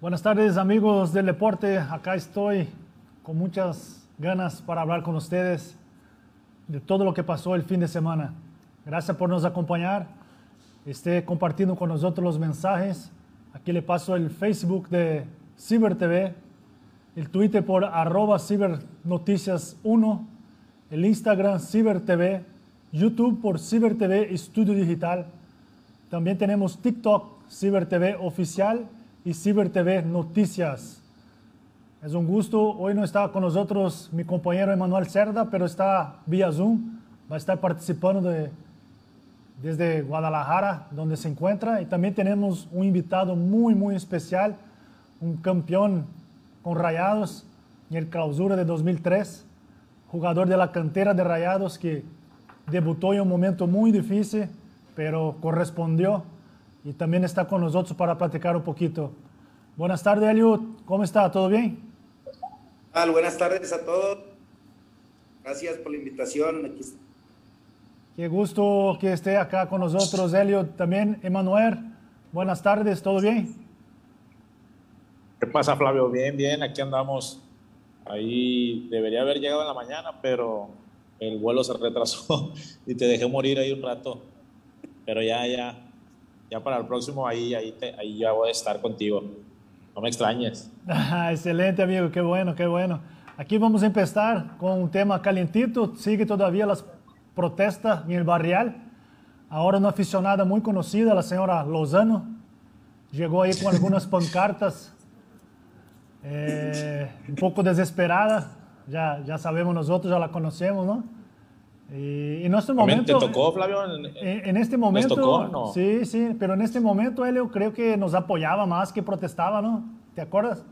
Buenas tardes amigos del deporte, acá estoy con muchas ganas para hablar con ustedes de todo lo que pasó el fin de semana. Gracias por nos acompañar, esté compartiendo con nosotros los mensajes. Aquí le paso el Facebook de Ciber TV, el Twitter por arroba cibernoticias 1, el Instagram Ciber TV, YouTube por Ciber TV Estudio Digital. También tenemos TikTok Ciber TV Oficial y Ciber TV Noticias. Es un gusto. Hoy no está con nosotros mi compañero Emanuel Cerda, pero está vía Zoom. Va a estar participando de, desde Guadalajara, donde se encuentra. Y también tenemos un invitado muy, muy especial, un campeón con Rayados en el clausura de 2003, jugador de la cantera de Rayados que debutó en un momento muy difícil, pero correspondió y también está con nosotros para platicar un poquito. Buenas tardes, Eliud. ¿Cómo está? ¿Todo bien? buenas tardes a todos. Gracias por la invitación. Qué gusto que esté acá con nosotros, Eliud. También, Emanuel. Buenas tardes, ¿todo bien? ¿Qué pasa, Flavio? Bien, bien, aquí andamos. Ahí debería haber llegado en la mañana, pero el vuelo se retrasó y te dejé morir ahí un rato. Pero ya, ya, ya para el próximo ahí, ahí, te, ahí ya voy a estar contigo. No me extrañes. excelente, amigo, qué bueno, qué bueno. Aquí vamos a empezar con un tema calientito. Sigue todavía las protestas en el barrial. Ahora una aficionada muy conocida, la señora Lozano, llegó ahí con algunas pancartas, eh, un poco desesperada. Ya, ya sabemos nosotros, ya la conocemos, ¿no? Y en este momento... ¿Te tocó, Flavio? En, este momento... Tocó, no? Sí, sí, pero en este momento él creo que nos apoyaba más que protestaba, ¿no? ¿Te acuerdas?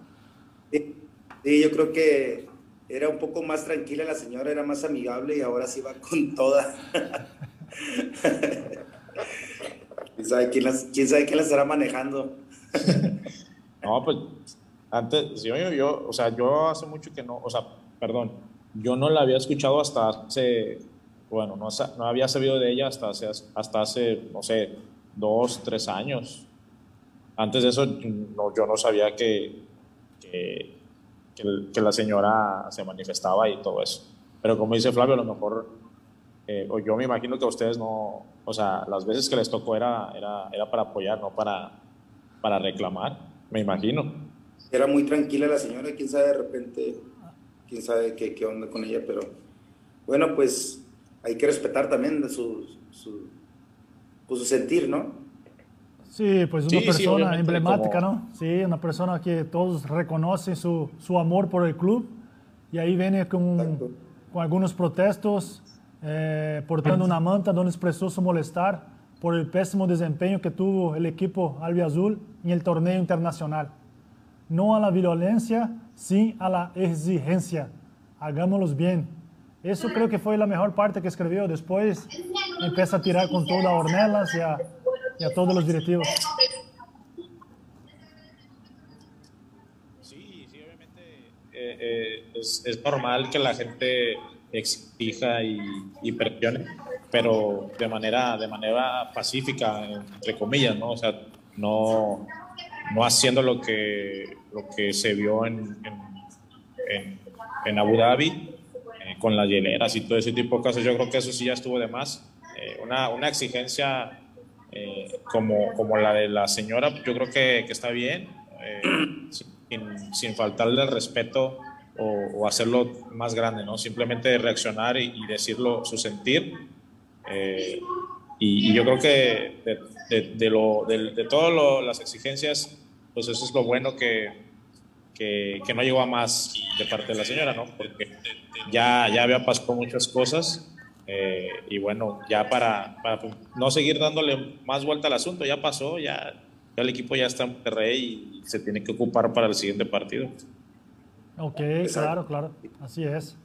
Sí, yo creo que era un poco más tranquila la señora, era más amigable y ahora sí va con toda. ¿Quién sabe quién, las, quién sabe quién la estará manejando? no, pues antes, yo, yo, o sea, yo hace mucho que no, o sea, perdón, yo no la había escuchado hasta hace bueno, no, no, había sabido de ella hasta hace, hasta hace, no sé, dos, tres años. Antes de eso, no, yo no sabía que, que, la señora se manifestaba y todo eso. Pero como dice Flavio, a lo mejor, eh, o yo me imagino que a ustedes no, o sea, las veces que les tocó era, era, era para apoyar, no para, para reclamar, me imagino. Era muy tranquila la señora, quién sabe de repente, quién sabe qué, qué onda con ella, pero bueno, pues hay que respetar también su, su, pues, su sentir, ¿no? Sí, pues una persona emblemática, ¿no? Sí, una persona que todos reconocen su, su amor por el club y ahí viene con, con algunos protestos, eh, portando una manta donde expresó su molestar por el pésimo desempeño que tuvo el equipo albiazul en el torneo internacional. No a la violencia, sí a la exigencia. Hagámoslos bien. Eso creo que fue la mejor parte que escribió. Después empieza a tirar con toda Ornelas y a, y a todos los directivos. Sí, sí, obviamente eh, eh, es, es, normal que la gente exija y, y, presione, pero de manera, de manera pacífica, entre comillas, ¿no? O sea, no, no haciendo lo que, lo que se vio en, en, en Abu Dhabi con las hieleras y todo ese tipo de cosas. Yo creo que eso sí ya estuvo de más. Eh, una, una, exigencia eh, como, como la de la señora, yo creo que, que está bien, eh, sin, sin, faltarle el respeto o, hacerlo más grande, ¿no? Simplemente reaccionar y, decirlo, su sentir. Y, yo creo que de, de, de, lo, de, todas las exigencias, pues eso es lo bueno que, que, que, no llegó a más de parte de la señora, ¿no? Porque ya, ya había pasado muchas cosas eh, y bueno, ya para, para, no seguir dándole más vuelta al asunto, ya pasó, ya, el equipo ya está en Monterrey y se tiene que ocupar para el siguiente partido. Ok, claro, claro, así es.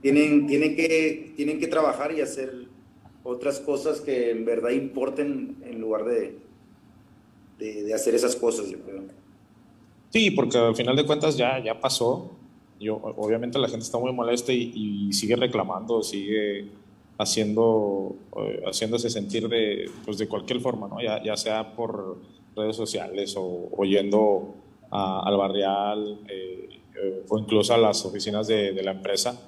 Tienen, tienen, que, tienen que trabajar y hacer otras cosas que en verdad importen en lugar de, de, de hacer esas cosas, yo creo. Sí, porque al final de cuentas ya, ya pasó, yo, obviamente la gente está muy molesta y, sigue reclamando, sigue haciendo, eh, haciéndose sentir de, pues de cualquier forma, ¿no? ya, ya sea por redes sociales o, o yendo al barrial eh, eh, o incluso a las oficinas de, de la empresa.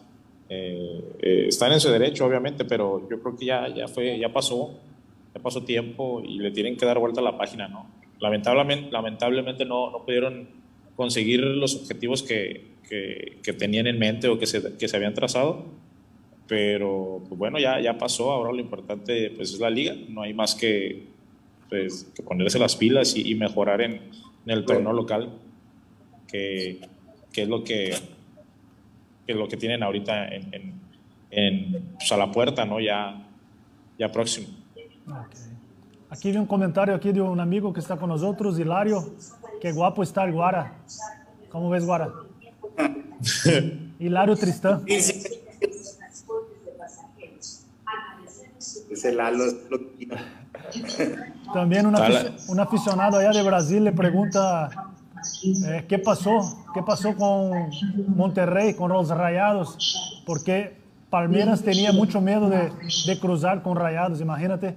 Eh, están en su derecho, obviamente, pero yo creo que ya, ya, fue, ya pasó, ya pasó tiempo y le tienen que dar vuelta a la página, ¿no? Lamentablemente, lamentablemente no, no pudieron conseguir los objetivos que, que, que, tenían en mente o que se, que se habían trazado, pero pues bueno, ya, ya pasó, ahora lo importante pues es la liga, no hay más que, pues, que ponerse las pilas y, y mejorar en, en el torneo local, que, que, es lo que, que es lo que tienen ahorita en, en, en pues a la puerta, ¿no? Ya, ya próximo. Okay. Aquí vi un comentario aquí de un amigo que está con nosotros, Hilario. Qué guapo está el Guara. ¿Cómo ves, Guara? Hilario Tristán. Ese Lalo es También un, un, aficionado allá de Brasil le pregunta eh, qué pasó, qué pasó con Monterrey, con los Rayados, porque Palmeiras tenía mucho miedo de, de cruzar con Rayados, imagínate,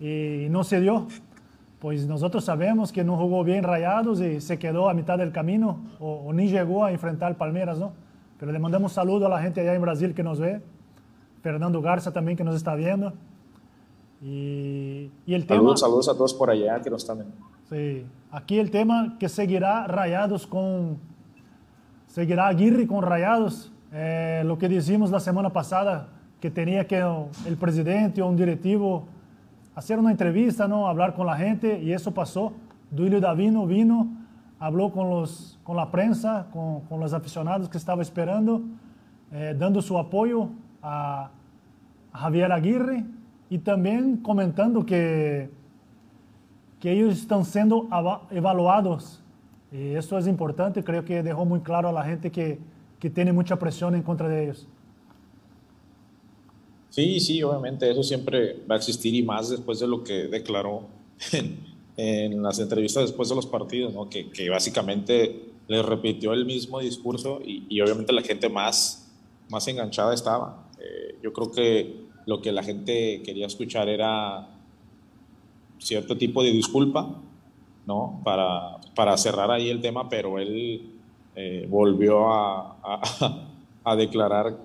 y no se dio. Pues nosotros sabemos que no jugó bien Rayados y se quedó a mitad del camino o, o ni llegó a enfrentar Palmeiras, ¿no? Pero le mandamos saludo a la gente allá en Brasil que nos ve, Fernando Garza también que nos está viendo. Y, y el saludos, tema, saludos a todos por allá que nos están viendo. Sí, aquí el tema que seguirá Rayados con, seguirá Aguirre con Rayados, eh, lo que dijimos la semana pasada, que tenía que el presidente o un directivo hacer una entrevista, ¿no? hablar con la gente, y eso pasó. Duilio Davino vino, habló con, los, con la prensa, con, con los aficionados que estaba esperando, eh, dando su apoyo a, a Javier Aguirre y también comentando que, que ellos están siendo evaluados. Y eso es importante, creo que dejó muy claro a la gente que, que tiene mucha presión en contra de. Sí, sí, obviamente eso siempre va a existir y más después de lo que declaró en, las entrevistas después de los partidos, ¿no? que, básicamente le repitió el mismo discurso y, y, obviamente la gente más, más enganchada estaba. Eh, yo creo que lo que la gente quería escuchar era cierto tipo de disculpa, ¿no? Para, para cerrar ahí el tema, pero él eh, volvió a, a declarar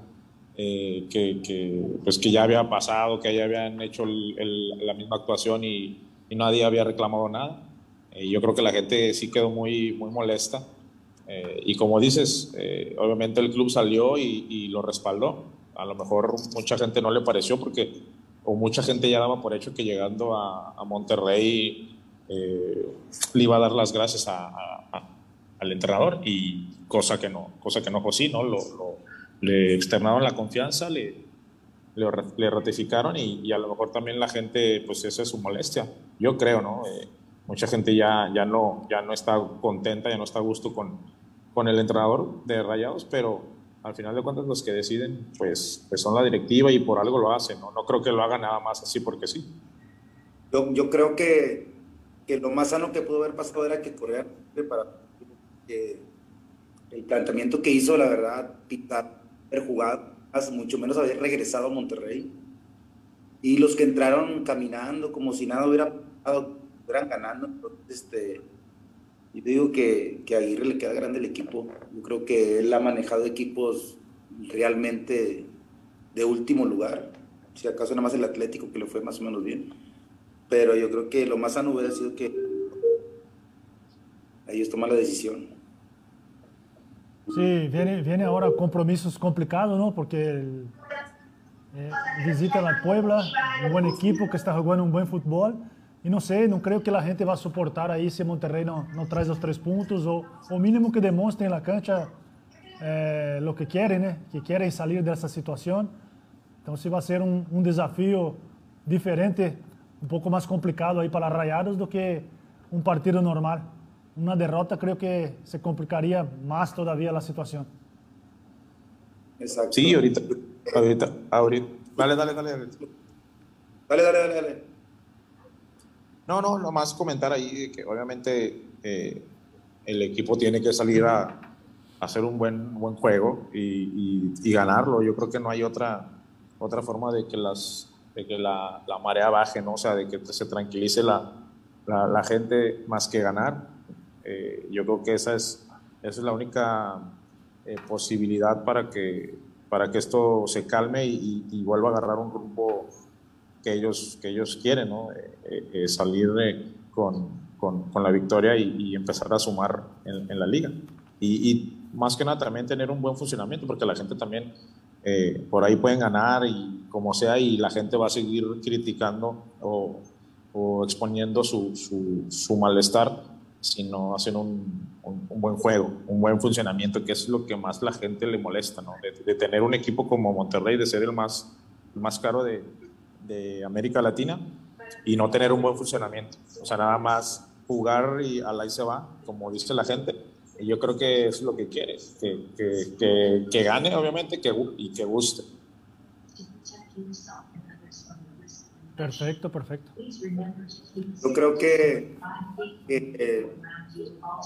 eh, que, que, pues que ya había pasado, que ya habían hecho el, el, la misma actuación y, y, nadie había reclamado nada. Eh, yo creo que la gente sí quedó muy, muy molesta. Eh, y como dices, eh, obviamente el club salió y, y, lo respaldó. A lo mejor mucha gente no le pareció porque, o mucha gente ya daba por hecho que llegando a, a Monterrey le iba a dar las gracias a, a, al entrenador y cosa que no, cosa que no fue así, ¿no? Lo, lo, le externaron la confianza, le, le, le ratificaron y, y, a lo mejor también la gente, pues esa es su molestia. Yo creo, ¿no? Eh, mucha gente ya, ya, no, ya no está contenta, ya no está a gusto con, con el entrenador de Rayados, pero al final de cuentas los que deciden, pues, pues son la directiva y por algo lo hacen, ¿no? No creo que lo hagan nada más así porque sí. Yo, yo creo que, que lo más sano que pudo haber pasado era que corrieran para que el planteamiento que hizo, la verdad, Pita jugado, mucho menos haber regresado a Monterrey. Y los que entraron caminando como si nada hubiera pasado, fueran ganando. Este, yo digo que, que a Aguirre le queda grande el equipo. Yo creo que él ha manejado equipos realmente de último lugar. Si acaso nada más el Atlético que le fue más o menos bien. Pero yo creo que lo más sano hubiera sido que ellos toman la decisión. Sí, viene, viene ahora compromisos complicados, ¿no? Porque el, eh, visita a Puebla, un buen equipo que está jugando un buen fútbol. Y no sé, no creo que la gente va a soportar ahí si Monterrey no, no trae los tres puntos o, o mínimo que demuestre en la cancha eh, lo que quieren, ¿eh? que quieren salir de esa situación. Entonces va a ser un, un, desafío diferente, un poco más complicado ahí para Rayados do que un partido normal. Una derrota creo que se complicaría más todavía la situación. Exacto. Sí, ahorita, ahorita, ahorita. Dale, dale, dale. Dale, dale, dale, dale. No, no, nomás comentar ahí que obviamente eh, el equipo tiene que salir a, a, hacer un buen, buen juego y, y, y, ganarlo. Yo creo que no hay otra, otra forma de que, las, de que la, la marea baje, ¿no? O sea, de que se tranquilice la, la, gente más que ganar. Eh, yo creo que esa es, esa es la única eh, posibilidad para que, para que esto se calme y, vuelva a agarrar un rumbo que ellos, que ellos quieren, ¿no? Eh, salir con, con, con, la victoria y, empezar a sumar en, la liga. Y, y, más que nada también tener un buen funcionamiento, porque la gente también por ahí pueden ganar y como sea, y la gente va a seguir criticando o, o exponiendo su, su, su, malestar si no hacen un, un, buen juego, un buen funcionamiento, que es lo que más la gente le molesta, ¿no? de, tener un equipo como Monterrey, de ser el más, más caro de, de, América Latina y no tener un buen funcionamiento. O sea, nada más jugar y al ahí se va, como dice la gente. Y yo creo que es lo que quiere, que, que, que, gane obviamente que, y que guste. Perfecto, perfecto. Yo creo que, eh,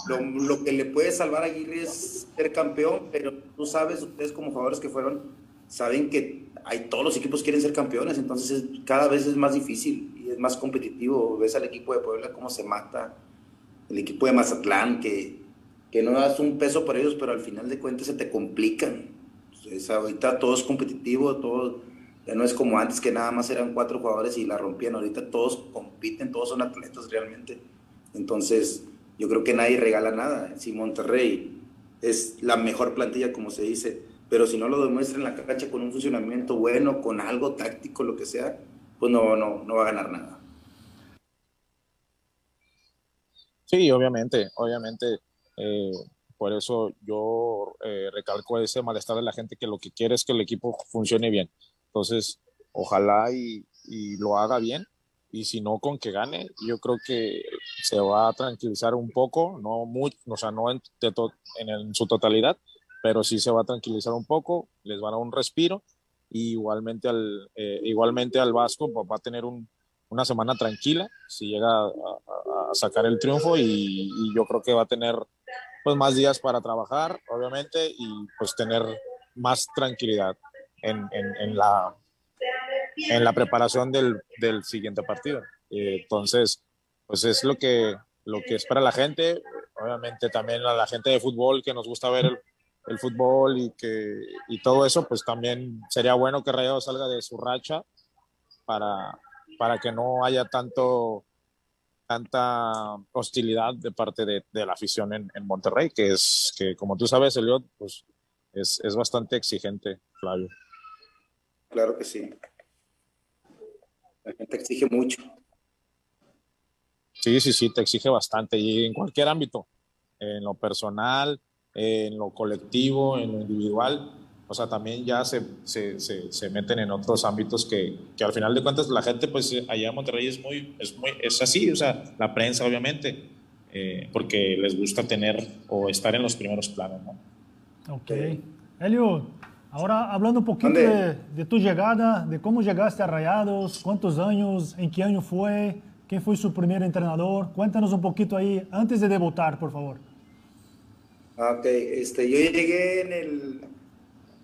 lo, que le puede salvar a Aguirre es ser campeón, pero tú sabes, ustedes como jugadores que fueron, saben que hay, todos los equipos quieren ser campeones, entonces cada vez es más difícil y es más competitivo. Ves al equipo de Puebla cómo se mata, el equipo de Mazatlán, que, que no das un peso por ellos, pero al final de cuentas se te complican. Entonces, ahorita todo es competitivo, todo ya no es como antes que nada más eran cuatro jugadores y la rompían. Ahorita todos compiten, todos son atletas realmente. Entonces, yo creo que nadie regala nada. Si Monterrey es la mejor plantilla, como se dice, pero si no lo demuestra en la cancha con un funcionamiento bueno, con algo táctico, lo que sea, pues no, no, no va a ganar nada. Sí, obviamente, obviamente. Eh, por eso yo eh, recalco ese malestar de la gente que lo que quiere es que el equipo funcione bien. Entonces, ojalá y, lo haga bien. Y si no, con que gane, yo creo que se va a tranquilizar un poco, no mucho, o sea, no en, su totalidad, pero sí se va a tranquilizar un poco, les va a un respiro. Y igualmente al, eh, igualmente al Vasco va a tener una semana tranquila si llega a, sacar el triunfo y, y, yo creo que va a tener pues más días para trabajar obviamente y pues tener más tranquilidad en, en, la, en la preparación del, del siguiente partido. entonces, pues es lo que, lo que espera la gente, obviamente también a la gente de fútbol que nos gusta ver el, el fútbol y, que, y todo eso, pues también sería bueno que Rayo salga de su racha para, para que no haya tanto tanta hostilidad de parte de, de la afición en, en, Monterrey, que es que como tú sabes, Eliot, pues es, es bastante exigente, Flavio. Claro que sí. La gente exige mucho. Sí, sí, sí, te exige bastante y en cualquier ámbito, en lo personal, en lo colectivo, en lo individual, o sea, también ya se, se, se, meten en otros ámbitos que, que, al final de cuentas la gente, pues allá en Monterrey es muy, es muy, es así, o sea, la prensa obviamente, eh, porque les gusta tener o estar en los primeros planos, ¿no? Ok. Elio, Ahora, hablando un poquito de, tu llegada, de cómo llegaste a Rayados, cuántos años, en qué año fue, quién fue su primer entrenador. Cuéntanos un poquito ahí antes de debutar, por favor. Ah, ok, este, yo llegué en el,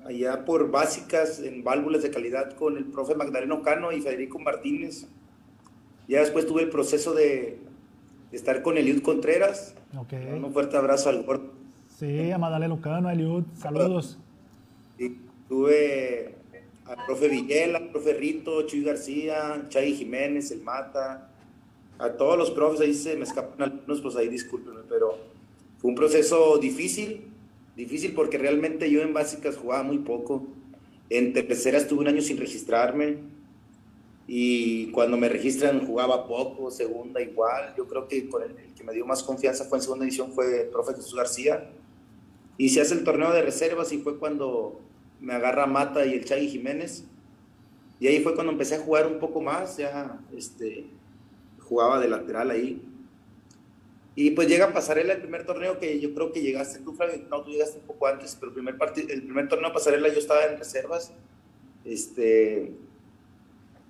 allá por básicas en válvulas de calidad con el profe Magdaleno Cano y Federico Martínez. Ya después tuve el proceso de, estar con Eliud Contreras. Okay. Un fuerte abrazo al gordo. Sí, a Magdaleno Cano, a Eliud, saludos. Tuve al profe Villela, al profe Rito, Chuy García, Chay Jiménez, el Mata, a todos los profes, ahí se me escapan algunos, pues ahí discúlpenme, pero fue un proceso difícil, difícil porque realmente yo en básicas jugaba muy poco. En tercera estuve un año sin registrarme y cuando me registran jugaba poco, segunda igual. Yo creo que el, el que me dio más confianza fue en segunda edición fue el profe Jesús García y se hace el torneo de reservas y fue cuando me agarra Mata y el Chagui Jiménez. Y ahí fue cuando empecé a jugar un poco más, ya este, jugaba de lateral ahí. Y pues llega Pasarela el primer torneo que yo creo que llegaste tú, Flavio, no, tú llegaste un poco antes, pero el primer, el primer torneo Pasarela yo estaba en reservas. Este,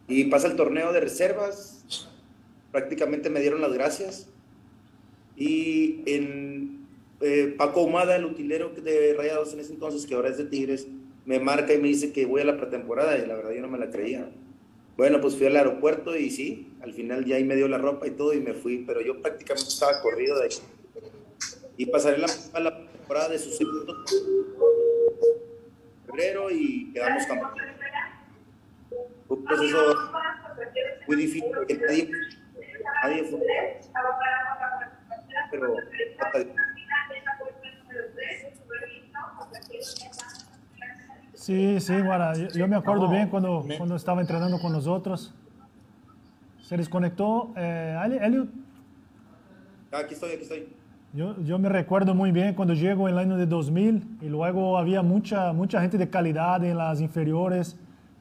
y pasa el torneo de reservas, prácticamente me dieron las gracias. Y en, eh, Paco Humada, el utilero de Rayados en ese entonces, que ahora es de Tigres, me marca y me dice que voy a la pretemporada y la verdad yo no me la creía. Bueno, pues fui al aeropuerto y sí, al final ya ahí me dio la ropa y todo y me fui, pero yo prácticamente estaba corrido de ahí. Y pasaré la, la temporada de su segundo febrero y quedamos campeones. Fue un proceso muy difícil. Pero Sí, sí, Guara. Yo, yo me acuerdo bien cuando, cuando estaba entrenando con nosotros. Se desconectó. Eh, Elliot. Aquí estoy, aquí estoy. Yo, yo, me recuerdo muy bien cuando llego en el año de 2000 y luego había mucha, mucha gente de calidad en las inferiores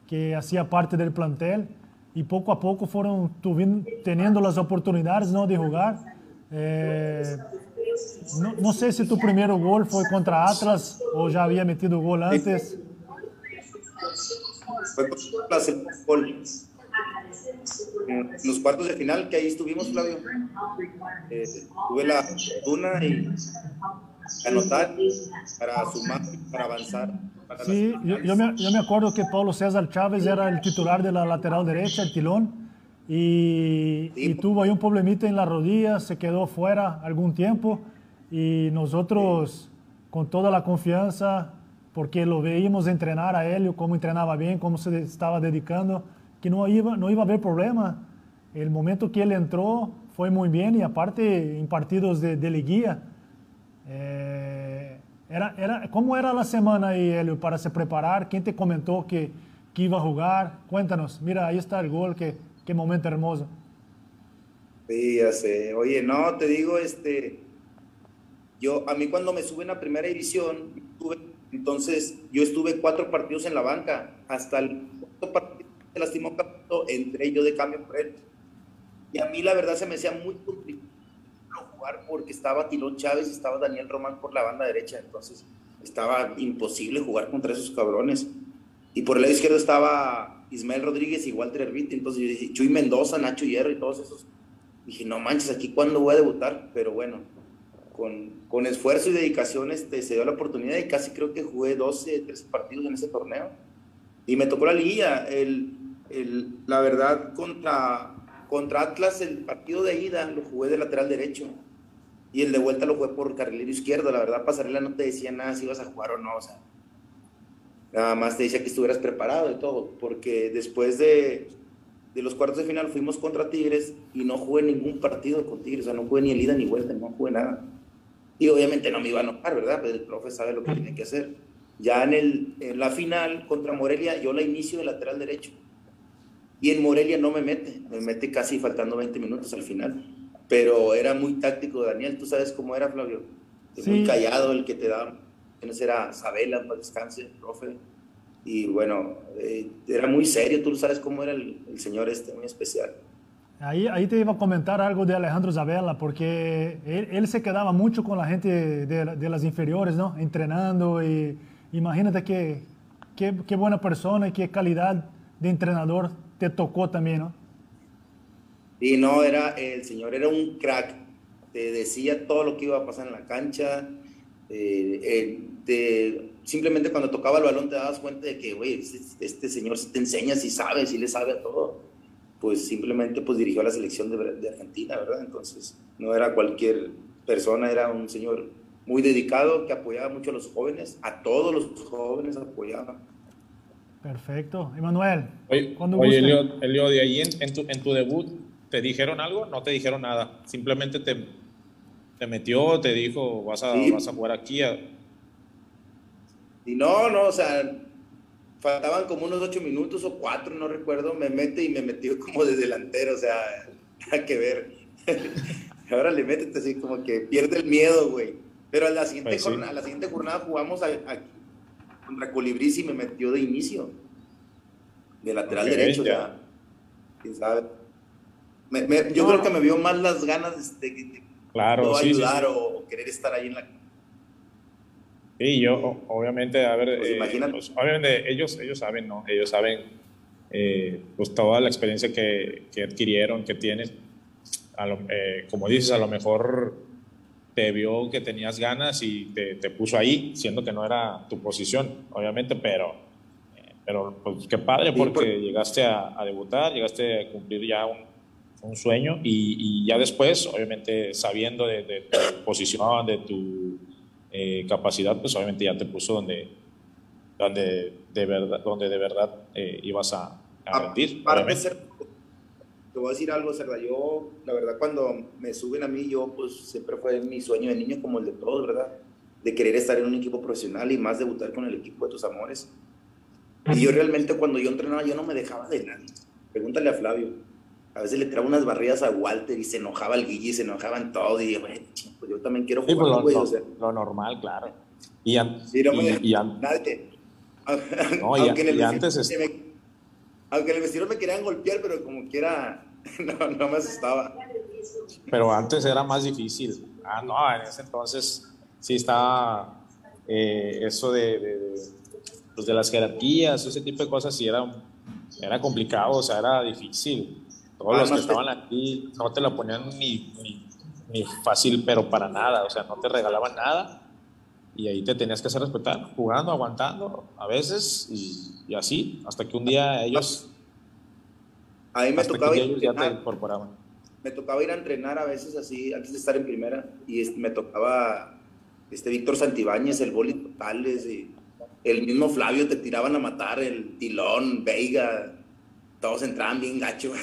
que hacía parte del plantel y poco a poco fueron tuviendo, teniendo las oportunidades ¿no? de jugar. Eh, no, no, sé si tu primer gol fue contra Atlas o ya había metido gol antes. Fue gol. En los cuartos de final, que ahí estuvimos, Flavio. Eh, tuve la fortuna y anotar para sumar, para avanzar. Para sí, yo, yo, me, yo me acuerdo que Paulo César Chávez era el titular de la lateral derecha, el tilón. Y, y, tuvo ahí un problemita en la rodilla, se quedó fuera algún tiempo y nosotros con toda la confianza, porque lo veíamos entrenar a él, cómo entrenaba bien, cómo se estaba dedicando, que no iba, no iba a haber problema. El momento que él entró fue muy bien y aparte en partidos de, de liguilla. Eh, era, era, ¿Cómo era la semana ahí, Helio, para se preparar? ¿Quién te comentó que, que iba a jugar? Cuéntanos, mira, ahí está el gol, qué, qué momento hermoso. Sí, ya sé. Oye, no, te digo, este, yo, a mí cuando me suben a primera división, entonces yo estuve cuatro partidos en la banca, hasta el cuarto partido se lastimó entré yo de cambio por él. Y a mí la verdad se me hacía muy complicado jugar porque estaba Tilón Chávez y estaba Daniel Román por la banda derecha, entonces estaba imposible jugar contra esos cabrones. Y por el lado izquierdo estaba Ismael Rodríguez y Walter Herbiti, entonces yo dije, Chuy Mendoza, Nacho Hierro y todos esos. Dije, no manches, aquí cuándo voy a debutar, pero bueno, con, con, esfuerzo y dedicación este, se dio la oportunidad y casi creo que jugué 12, 13 partidos en ese torneo. Y me tocó la liguilla. El, el, la verdad, contra, contra Atlas, el partido de ida lo jugué de lateral derecho. Y el de vuelta lo jugué por carrilero izquierdo. La verdad, Pasarela no te decía nada si ibas a jugar o no. O sea, nada más te decía que estuvieras preparado y todo. Porque después de, de los cuartos de final fuimos contra Tigres y no jugué ningún partido con Tigres. O sea, no jugué ni el ida ni vuelta, no jugué nada. Y obviamente no me iba a enojar, ¿verdad? Pues el profe sabe lo que tiene que hacer. Ya en, el, en la final contra Morelia, yo la inicio de lateral derecho. Y en Morelia no me mete, me mete casi faltando 20 minutos al final. Pero era muy táctico, Daniel. ¿Tú sabes cómo era, Flavio? Sí. Muy callado el que te daba. Era Sabela, para descanse, profe. Y bueno, eh, era muy serio. Tú sabes cómo era el, el señor este, muy especial. Ahí, ahí, te iba a comentar algo de Alejandro Zabella, porque él, él se quedaba mucho con la gente de, de, las inferiores, ¿no? Entrenando y imagínate qué que, que, buena persona y qué calidad de entrenador te tocó también, ¿no? Y no, era, el señor era un crack, te decía todo lo que iba a pasar en la cancha, eh, eh, te, simplemente cuando tocaba el balón te dabas cuenta de que, güey, este, este señor sí te enseña, sí sabe, sí le sabe a todo pues simplemente pues dirigió a la selección de, de, Argentina, ¿verdad? Entonces no era cualquier persona, era un señor muy dedicado que apoyaba mucho a los jóvenes, a todos los jóvenes apoyaba. Perfecto. Emanuel. Oye, oye Eliod, Eliod, de ahí en, en, tu, en tu debut, ¿te dijeron algo? No te dijeron nada. Simplemente te, te metió, te dijo, vas a, sí. vas a jugar aquí. A... Y no, no, o sea, faltaban como unos ocho minutos o cuatro, no recuerdo, me mete y me metió como de delantero, o sea, nada que ver. Ahora le métete así como que pierde el miedo, güey. Pero a la siguiente, pues sí. jornada, a la siguiente jornada jugamos contra Colibrí y me metió de inicio. De lateral okay, derecho, ya. o sea, quién sabe. Me, me, yo no. creo que me vio más las ganas de, de claro, sí, ayudar sí, o, o, querer estar ahí en la Sí, yo, obviamente, a ver, pues eh, pues, obviamente ellos, ellos saben, ¿no? Ellos saben, eh, pues toda la experiencia que, que adquirieron, que tienen. Lo, eh, como dices, a lo mejor te vio que tenías ganas y te, te, puso ahí, siendo que no era tu posición, obviamente, pero pero pues qué padre porque llegaste a, debutar, llegaste a cumplir ya un, un sueño y, ya después, obviamente sabiendo de, tu posición, de tu eh, capacidad, pues obviamente ya te puso donde, donde de verdad, donde de verdad eh, ibas a, a rendir. Ser, te voy a decir algo, Cerda, yo la verdad cuando me suben a mí, yo pues siempre fue mi sueño de niño como el de todos, ¿verdad? De querer estar en un equipo profesional y más debutar con el equipo de tus amores. Y yo realmente cuando yo entrenaba, yo no me dejaba de nadie. Pregúntale a Flavio. A veces le traía unas barridas a Walter y se enojaba el Guille, se enojaban todos. Y dije, bueno, pues yo también quiero jugar, sí, pues lo, o sea. lo, normal, claro. Y, sí, no me y, nadie. No, aunque, en el antes es... me, aunque en el vestidor me querían golpear, pero como quiera, no, no me asustaba. Pero antes era más difícil. Ah, no, en ese entonces sí estaba eh, eso de, de pues de las jerarquías, ese tipo de cosas, sí era, era complicado, o sea, era difícil. Todos los que estaban aquí no te lo ponían ni, ni, fácil, pero para nada, o sea, no te regalaban nada y ahí te tenías que hacer respetar, jugando, aguantando, a veces y, así, hasta que un día ellos... Ahí me tocaba ir ya te incorporaban. Me tocaba ir a entrenar a veces así, antes de estar en primera, y me tocaba este Víctor Santibáñez, el boli totales, y el mismo Flavio te tiraban a matar, el Tilón, Veiga, todos entraban bien gacho.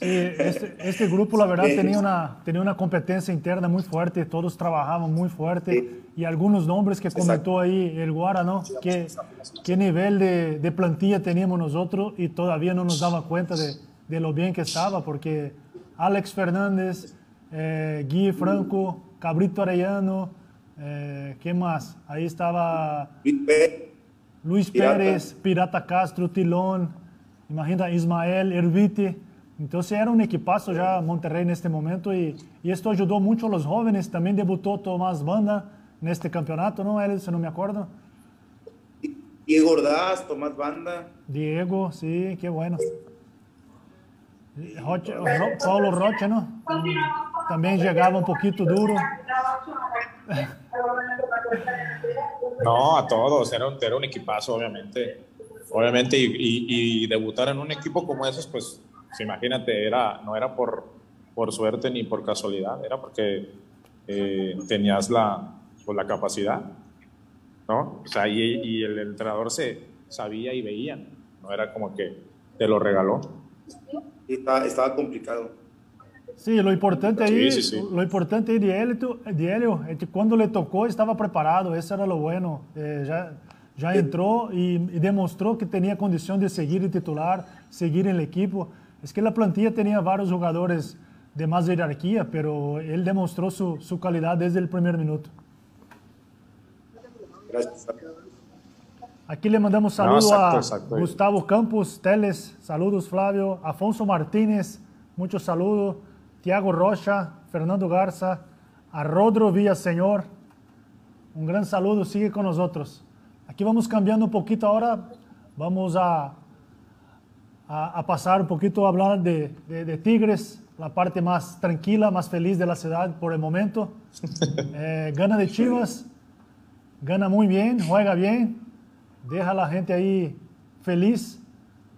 Sí, este, este, grupo la verdad tenía una, tenía una competencia interna muy fuerte, todos trabajaban muy fuerte y algunos nombres que comentó ahí el Guara, ¿no? ¿Qué, qué nivel de, de, plantilla teníamos nosotros y todavía no nos daba cuenta de, de lo bien que estaba porque Alex Fernández, eh, Guy Franco, Cabrito Arellano, eh, ¿Qué más? Ahí estaba Luis Pérez, Pirata, Castro, Tilón, imagina Ismael, Ervite. Entonces era un equipazo ya Monterrey en este momento y, y, esto ayudó mucho a los jóvenes. También debutó Tomás Banda en este campeonato, ¿no? Él, si no me acuerdo. Diego Ordaz, Tomás Banda. Diego, sí, qué bueno. Roche, Paulo Rocha, ¿no? También llegaba un poquito duro. No, a todos, era un, era un equipazo, obviamente. Obviamente, y, debutar en un equipo como esos, pues, pues, imagínate, era, no era por, por suerte ni por casualidad, era porque eh, tenías la, pues, la capacidad, ¿no? O sea, y, el entrenador se sabía y veía, no era como que te lo regaló. estaba, estaba complicado. Sí, lo importante ahí, lo importante de Helio, de Helio es que cuando le tocó estaba preparado, eso era lo bueno. Eh, ya, ya entró y, demostró que tenía condición de seguir el titular, seguir en el equipo. Es que la plantilla tenía varios jugadores de más jerarquía, pero él demostró su, su calidad desde el primer minuto. Gracias. Aquí le mandamos saludos a Gustavo Campos Teles, saludos Flavio, Afonso Martínez, muchos saludos. Tiago Rocha, Fernando Garza, a Rodro Villaseñor. Un gran saludo, sigue con nosotros. Aquí vamos cambiando un poquito ahora, vamos a, a, pasar un poquito a hablar de, de, Tigres, la parte más tranquila, más feliz de la ciudad por el momento. Eh, gana de Chivas, gana muy bien, juega bien, deja a la gente ahí feliz.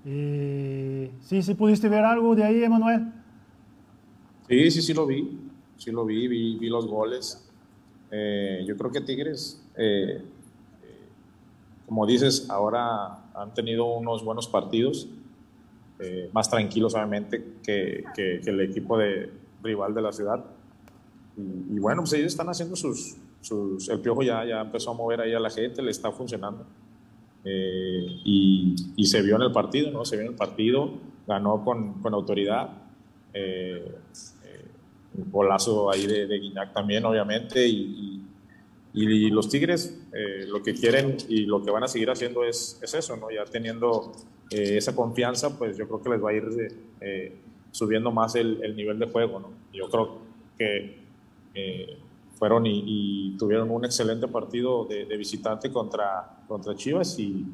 Y, sí, sí pudiste ver algo de ahí, Emanuel. Sí, sí, sí lo vi. Sí lo vi, vi, los goles. Eh, yo creo que Tigres, eh, como dices, ahora han tenido unos buenos partidos, más tranquilos obviamente que, que, el equipo de rival de la ciudad. Y, bueno, pues ellos están haciendo sus, sus, El Piojo ya, ya empezó a mover ahí a la gente, le está funcionando. y, y, se vio en el partido, ¿no? Se vio en el partido, ganó con, con autoridad. Eh, un golazo ahí de, de también, obviamente, y, y, los Tigres eh, lo que quieren y lo que van a seguir haciendo es, es eso, ¿no? Ya teniendo eh, esa confianza, pues yo creo que les va a ir eh, subiendo más el, el, nivel de juego, ¿no? Yo creo que fueron y, tuvieron un excelente partido de, de, visitante contra, contra Chivas y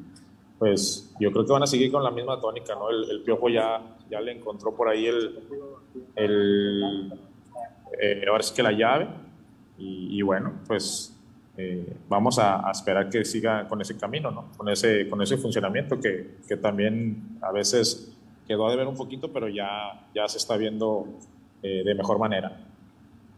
pues yo creo que van a seguir con la misma tónica, ¿no? El, el Piojo ya, ya le encontró por ahí el, el eh, ahora es que la llave. Y, bueno, pues eh, vamos a, esperar que siga con ese camino, ¿no? con, ese, con ese funcionamiento que, que también a veces quedó a deber un poquito, pero ya, ya se está viendo eh, de mejor manera.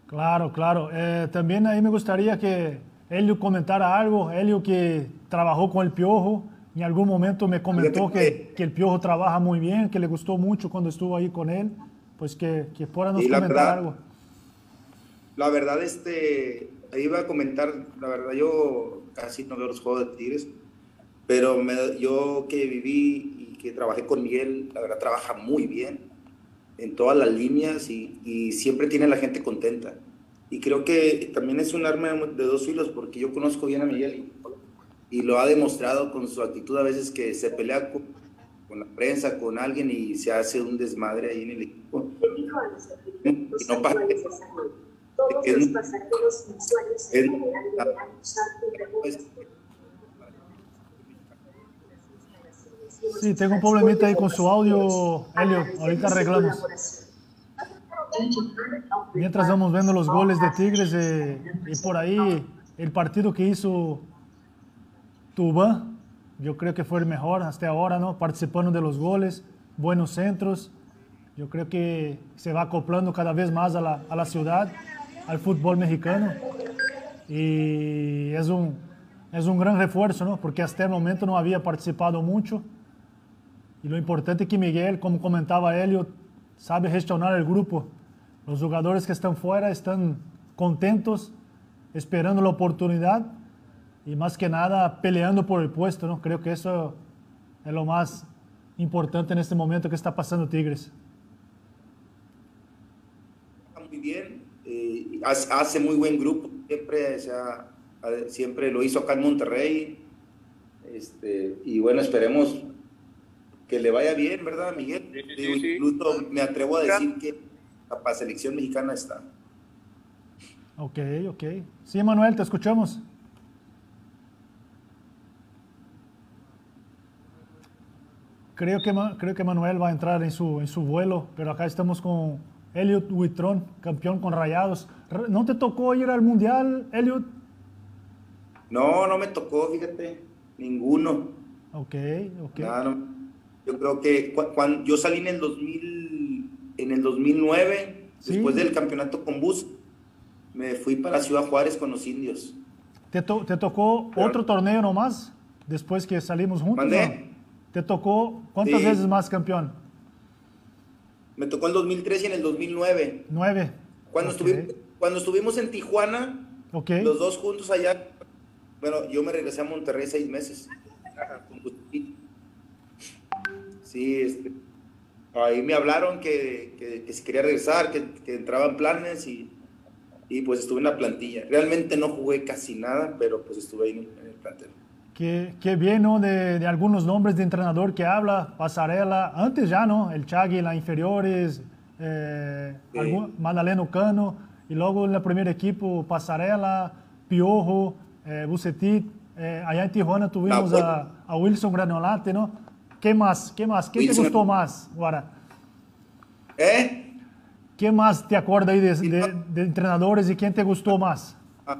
Claro, claro. Eh, también ahí me gustaría que Helio comentara algo. Helio que trabajó con el Piojo, en algún momento me comentó que, que el Piojo trabaja muy bien, que le gustó mucho cuando estuvo ahí con él. Pues que, que fuera nos comentar algo. La verdad, este, iba a comentar, la verdad, yo casi no veo los juegos de Tigres, pero yo que viví y que trabajé con Miguel, la verdad, trabaja muy bien en todas las líneas y, y siempre tiene a la gente contenta. Y creo que también es un arma de dos filos, porque yo conozco bien a Miguel y, y lo ha demostrado con su actitud a veces que se pelea con, con, la prensa, con alguien y se hace un desmadre ahí en el equipo. Y no pasa todos los pasajeros mensuales en general deberán usar Sí, tengo un problemita ahí con su audio, Elio. Ahorita arreglamos. Mientras vamos viendo los goles de Tigres eh, y por ahí el partido que hizo Tuba, yo creo que fue el mejor hasta ahora, ¿no? Participando de los goles, buenos centros. Yo creo que se va acoplando cada vez más a la, a la ciudad al fútbol mexicano y es un, es un gran refuerzo, ¿no? porque hasta el momento no había participado mucho. Y lo importante es que Miguel, como comentaba Elliot, sabe gestionar el grupo. Los jugadores que están fuera están contentos, esperando la oportunidad y más que nada peleando por el puesto. ¿no? Creo que eso es lo más importante en este momento que está pasando Tigres. Muy bien, hace muy buen grupo, siempre, siempre lo hizo acá en Monterrey. Este, y bueno, esperemos que le vaya bien, ¿verdad, Miguel? incluso me atrevo a decir que la selección mexicana está. Ok, ok. Sí, Manuel, te escuchamos. Creo que, creo que Manuel va a entrar en su, en su vuelo, pero acá estamos con Elliot Huitrón, campeón con Rayados. ¿No te tocó ir al Mundial, Elliot? No, no me tocó, fíjate, ninguno. Ok, ok. Yo creo que cuando yo salí en el 2000, en el 2009, después del campeonato con bus, me fui para Ciudad Juárez con los indios. ¿Te, te tocó otro torneo nomás después que salimos juntos? ¿Te tocó cuántas veces más campeón? Me tocó en el 2003 y en el 2009. Nueve. Cuando, estuvimos, cuando estuvimos en Tijuana, los dos juntos allá, bueno, yo me regresé a Monterrey seis meses. Sí, este, ahí me hablaron que, que, que si quería regresar, que, que entraban planes y, y, pues estuve en la plantilla. Realmente no jugué casi nada, pero pues estuve ahí en el plantel. Qué, qué bien, ¿no? De, de, algunos nombres de entrenador que habla, Pasarela, antes ya, ¿no? El Chagui, la inferiores, eh, sí. algún, Madaleno Cano, y luego en el primer equipo, Pasarela, Piojo, eh, Bucetit, eh, allá en Tijuana tuvimos a, a, Wilson Granolate, ¿no? ¿Qué más? ¿Qué más? ¿Qué Wilson. te gustó más, Guara? ¿Eh? ¿Qué más te acuerdas ahí de, de, de entrenadores y quién te gustó más? Ah,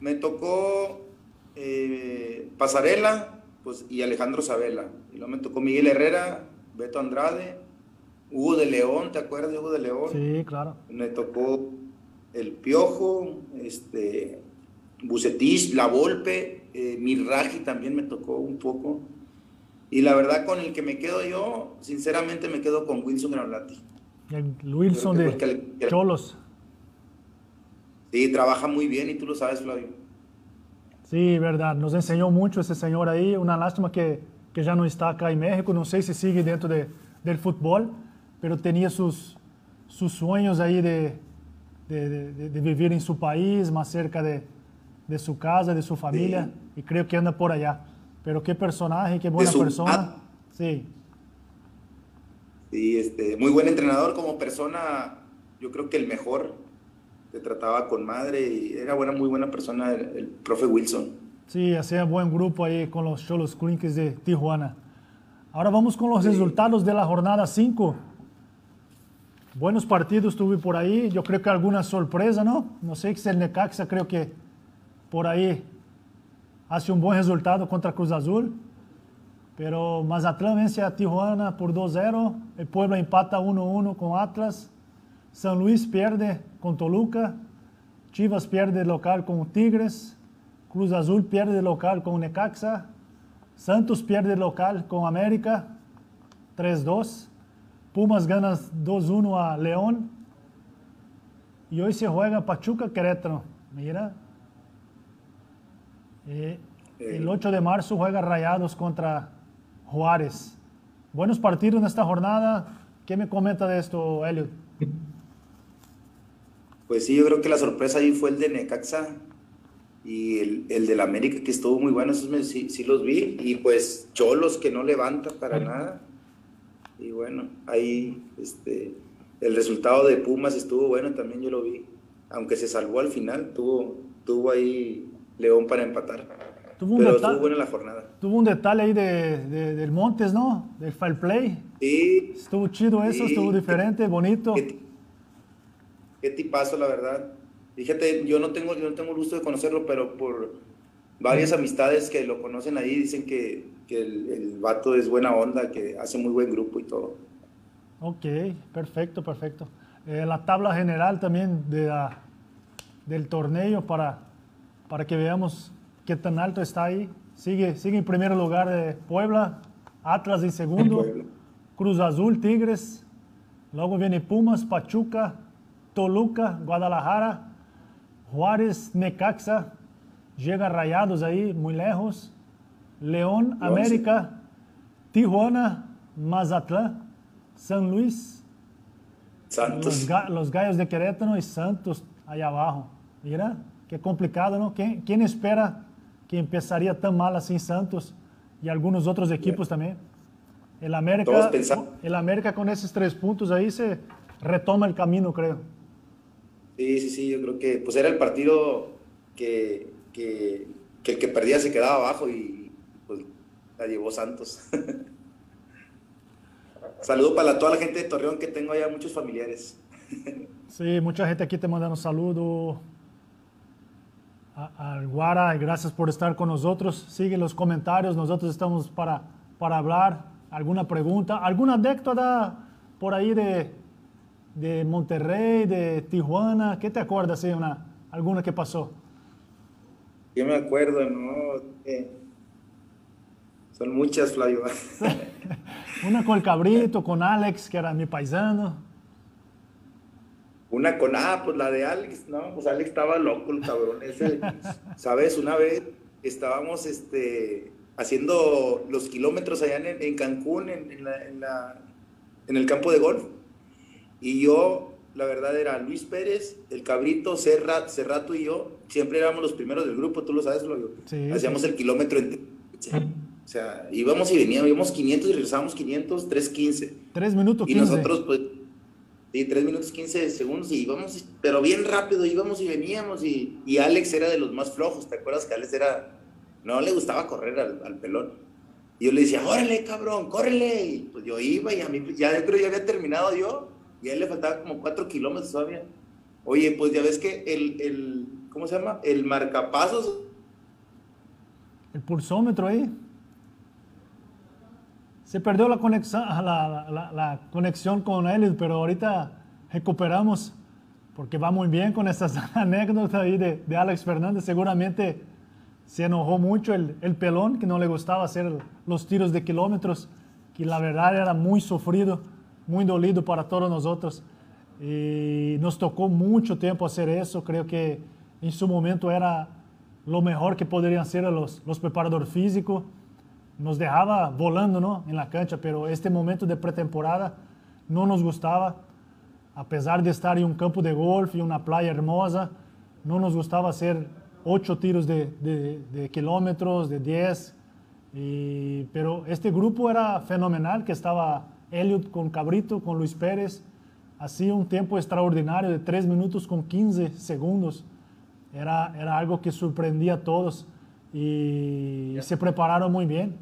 me tocó eh, Pasarela pues, y Alejandro Sabela. Y luego me tocó Miguel Herrera, Beto Andrade, Hugo de León, ¿te acuerdas de Hugo de León? Sí, claro. Me tocó El Piojo, este, Bucetich, La Volpe, eh, Mirraji también me tocó un poco. Y la verdad con el que me quedo yo, sinceramente me quedo con Wilson Granolati. El Wilson de Cholos. Sí, trabaja muy bien y tú lo sabes, Flavio. Sí, verdad. Nos enseñó mucho ese señor ahí. Una lástima que, que ya no está acá en México. No sé si sigue dentro de, del fútbol, pero tenía sus, sus sueños ahí de, de, de, de vivir en su país, más cerca de, su casa, de su familia. Sí. Y creo que anda por allá. Pero qué personaje, qué buena persona. Sí. Sí, este, muy buen entrenador como persona. Yo creo que el mejor te trataba con madre y era buena, muy buena persona el, el profe Wilson. Sí, hacía buen grupo ahí con los Cholos Clinques de Tijuana. Ahora vamos con los sí. resultados de la jornada 5. Buenos partidos tuve por ahí. Yo creo que alguna sorpresa, ¿no? No sé si el Necaxa creo que por ahí hace un buen resultado contra Cruz Azul, pero Mazatlán vence a Tijuana por 2-0, el Puebla empata 1-1 con Atlas, San Luis pierde con Toluca, Chivas pierde local con Tigres, Cruz Azul pierde local con Necaxa, Santos pierde local con América 3-2, Pumas gana 2-1 a León y hoy se juega Pachuca Querétaro. Mira, eh, el 8 de marzo juega Rayados contra Juárez. Buenos partidos en esta jornada. ¿Qué me comenta de esto, Elliot? Pues sí, yo creo que la sorpresa ahí fue el de Necaxa y el, el del América, que estuvo muy bueno, esos sí, sí, los vi. Y pues Cholos, que no levanta para nada. Y bueno, ahí este, el resultado de Pumas estuvo bueno, también yo lo vi. Aunque se salvó al final, tuvo, tuvo ahí León para empatar. Tuvo Pero estuvo buena la jornada. Tuvo un detalle ahí de, de, del Montes, ¿no? Del File Play. Sí. Estuvo chido eso, estuvo diferente, bonito. Qué, qué, tipazo, la verdad. Fíjate, yo no tengo, yo no tengo gusto de conocerlo, pero por varias amistades que lo conocen ahí dicen que, que el, el vato es buena onda, que hace muy buen grupo y todo. Ok, perfecto, perfecto. Eh, la tabla general también de, uh, del torneo para, para que veamos qué tan alto está ahí. Sigue, sigue en primer lugar de Puebla, Atlas en segundo, Cruz Azul, Tigres, luego viene Pumas, Pachuca, Toluca, Guadalajara, Juárez, Necaxa, llega Rayados ahí muy lejos, León, América, Tijuana, Mazatlán, San Luis, Santos. Los, ga los, Gallos de Querétaro y Santos allá abajo. Mira, qué complicado, ¿no? ¿Quién, quién espera que empezaría tan mal así Santos y algunos otros equipos también? El América, el América con esos tres puntos ahí se retoma el camino, creo. Sí, sí, sí, yo creo que pues era el partido que, que, que el que perdía se quedaba abajo y pues la llevó Santos. Saludo para toda la gente de Torreón que tengo allá muchos familiares. Sí, mucha gente aquí te manda un saludo. Al Guara, gracias por estar con nosotros. Sigue los comentarios, nosotros estamos para, para hablar. ¿Alguna pregunta? ¿Alguna anécdota por ahí de, de Monterrey, de Tijuana? ¿Qué te acuerdas? Sí, una, ¿Alguna que pasó? Yo me acuerdo, ¿no? Eh, son muchas, Flavio. Una con el cabrito, con Alex, que era mi paisano. Una con, ah, pues la de Alex, ¿no? Pues Alex estaba loco, el cabrón ese. ¿Sabes? Una vez estábamos este, haciendo los kilómetros allá en, Cancún, en, la, en, la, en, el campo de golf. Y yo, la verdad, era Luis Pérez, el cabrito, Serrat, Serrato y yo. Siempre éramos los primeros del grupo, tú lo sabes, Flavio. Sí, Hacíamos el kilómetro en o sea, íbamos y veníamos, íbamos 500 y regresábamos 500, 3.15. 3 minutos 15. Y nosotros, pues, sí, 3 minutos 15 segundos y íbamos, pero bien rápido, íbamos y veníamos. Y, y, Alex era de los más flojos, ¿te acuerdas que Alex era, no le gustaba correr al, al pelón? Y yo le decía, órale, cabrón, córrele. Y pues yo iba y a mí, pues, ya creo ya había terminado yo. Y a él le faltaba como 4 kilómetros todavía. Oye, pues ya ves que el, el ¿cómo se llama? El marcapasos. El pulsómetro ahí. Se perdió la conexión, la, la, la conexión con él, pero ahorita recuperamos porque va muy bien con estas anécdotas ahí de, de, Alex Fernández. Seguramente se enojó mucho el, el, pelón, que no le gustaba hacer los tiros de kilómetros, que la verdad era muy sufrido, muy dolido para todos nosotros. Y nos tocó mucho tiempo hacer eso. Creo que en su momento era lo mejor que podrían hacer los, los preparadores físicos nos dejaba volando ¿no? en la cancha, pero este momento de pretemporada no nos gustaba. A pesar de estar en un campo de golf y una playa hermosa, no nos gustaba hacer ocho tiros de, de, kilómetros, de 10. Y, pero este grupo era fenomenal, que estaba Elliot con Cabrito, con Luis Pérez. Hacía un tiempo extraordinario de 3 minutos con 15 segundos. Era, era algo que sorprendía a todos y se prepararon muy bien.